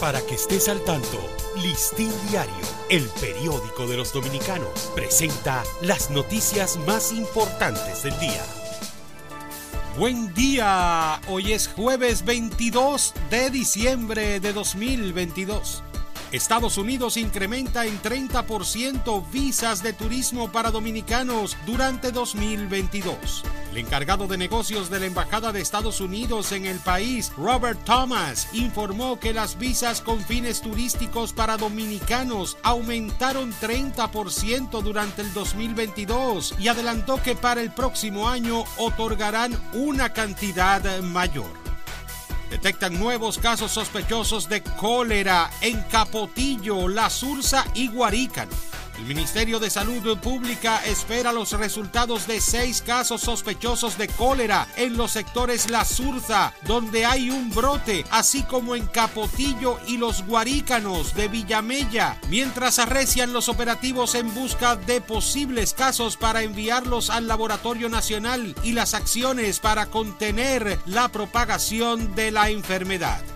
Para que estés al tanto, Listín Diario, el periódico de los dominicanos, presenta las noticias más importantes del día. Buen día, hoy es jueves 22 de diciembre de 2022. Estados Unidos incrementa en 30% visas de turismo para dominicanos durante 2022. El encargado de negocios de la Embajada de Estados Unidos en el país, Robert Thomas, informó que las visas con fines turísticos para dominicanos aumentaron 30% durante el 2022 y adelantó que para el próximo año otorgarán una cantidad mayor. Detectan nuevos casos sospechosos de cólera en Capotillo, La Sursa y Guarícano. El Ministerio de Salud Pública espera los resultados de seis casos sospechosos de cólera en los sectores La Surza, donde hay un brote, así como en Capotillo y los Guarícanos de Villamella, mientras arrecian los operativos en busca de posibles casos para enviarlos al Laboratorio Nacional y las acciones para contener la propagación de la enfermedad.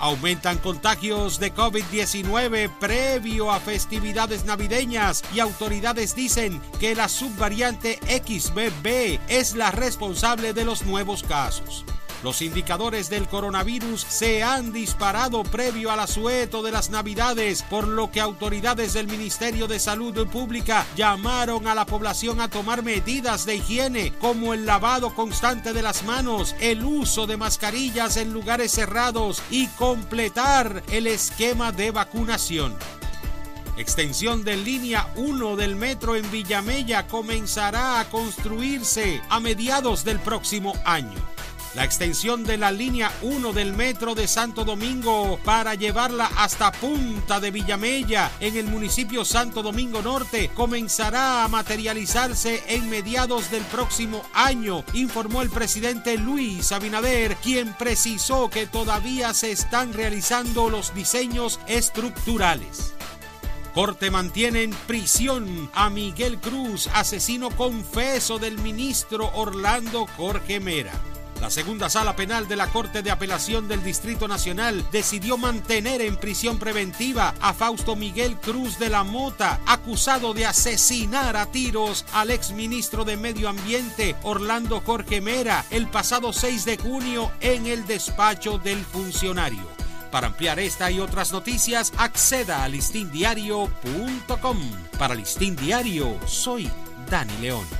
Aumentan contagios de COVID-19 previo a festividades navideñas y autoridades dicen que la subvariante XBB es la responsable de los nuevos casos. Los indicadores del coronavirus se han disparado previo al asueto de las navidades, por lo que autoridades del Ministerio de Salud Pública llamaron a la población a tomar medidas de higiene como el lavado constante de las manos, el uso de mascarillas en lugares cerrados y completar el esquema de vacunación. Extensión de línea 1 del metro en Villamella comenzará a construirse a mediados del próximo año la extensión de la línea 1 del metro de Santo Domingo para llevarla hasta Punta de Villamella en el municipio Santo Domingo Norte comenzará a materializarse en mediados del próximo año, informó el presidente Luis Abinader, quien precisó que todavía se están realizando los diseños estructurales. Corte mantiene en prisión a Miguel Cruz, asesino confeso del ministro Orlando Jorge Mera. La segunda sala penal de la Corte de Apelación del Distrito Nacional decidió mantener en prisión preventiva a Fausto Miguel Cruz de la Mota, acusado de asesinar a tiros al exministro de Medio Ambiente Orlando Jorge Mera el pasado 6 de junio en el despacho del funcionario. Para ampliar esta y otras noticias, acceda a listindiario.com. Para Listín Diario, soy Dani León.